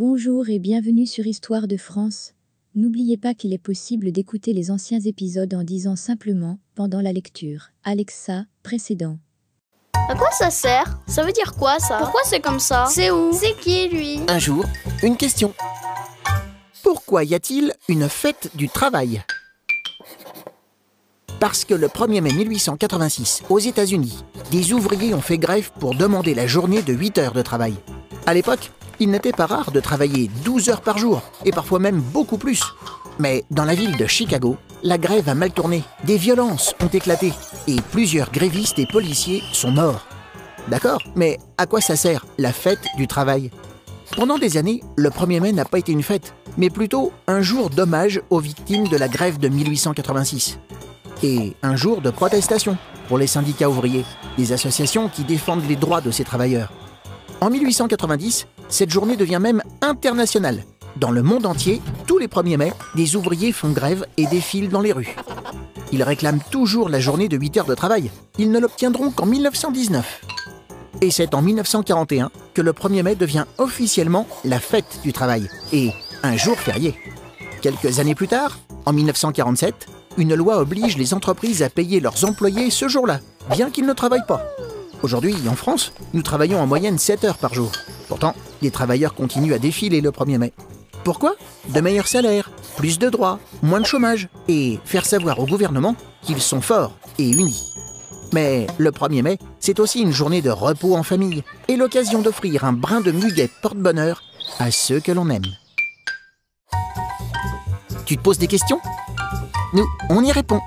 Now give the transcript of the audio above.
Bonjour et bienvenue sur Histoire de France. N'oubliez pas qu'il est possible d'écouter les anciens épisodes en disant simplement, pendant la lecture, Alexa, précédent. À quoi ça sert? Ça veut dire quoi ça? Pourquoi c'est comme ça? C'est où? C'est qui lui? Un jour, une question. Pourquoi y a-t-il une fête du travail? Parce que le 1er mai 1886, aux États-Unis, des ouvriers ont fait grève pour demander la journée de 8 heures de travail. À l'époque, il n'était pas rare de travailler 12 heures par jour, et parfois même beaucoup plus. Mais dans la ville de Chicago, la grève a mal tourné, des violences ont éclaté, et plusieurs grévistes et policiers sont morts. D'accord, mais à quoi ça sert la fête du travail? Pendant des années, le 1er mai n'a pas été une fête, mais plutôt un jour d'hommage aux victimes de la grève de 1886. Et un jour de protestation pour les syndicats ouvriers, des associations qui défendent les droits de ces travailleurs. En 1890, cette journée devient même internationale. Dans le monde entier, tous les 1er mai, des ouvriers font grève et défilent dans les rues. Ils réclament toujours la journée de 8 heures de travail. Ils ne l'obtiendront qu'en 1919. Et c'est en 1941 que le 1er mai devient officiellement la fête du travail et un jour férié. Quelques années plus tard, en 1947, une loi oblige les entreprises à payer leurs employés ce jour-là, bien qu'ils ne travaillent pas. Aujourd'hui, en France, nous travaillons en moyenne 7 heures par jour. Pourtant, les travailleurs continuent à défiler le 1er mai. Pourquoi? De meilleurs salaires, plus de droits, moins de chômage et faire savoir au gouvernement qu'ils sont forts et unis. Mais le 1er mai, c'est aussi une journée de repos en famille et l'occasion d'offrir un brin de muguet porte-bonheur à ceux que l'on aime. Tu te poses des questions? Nous, on y répond.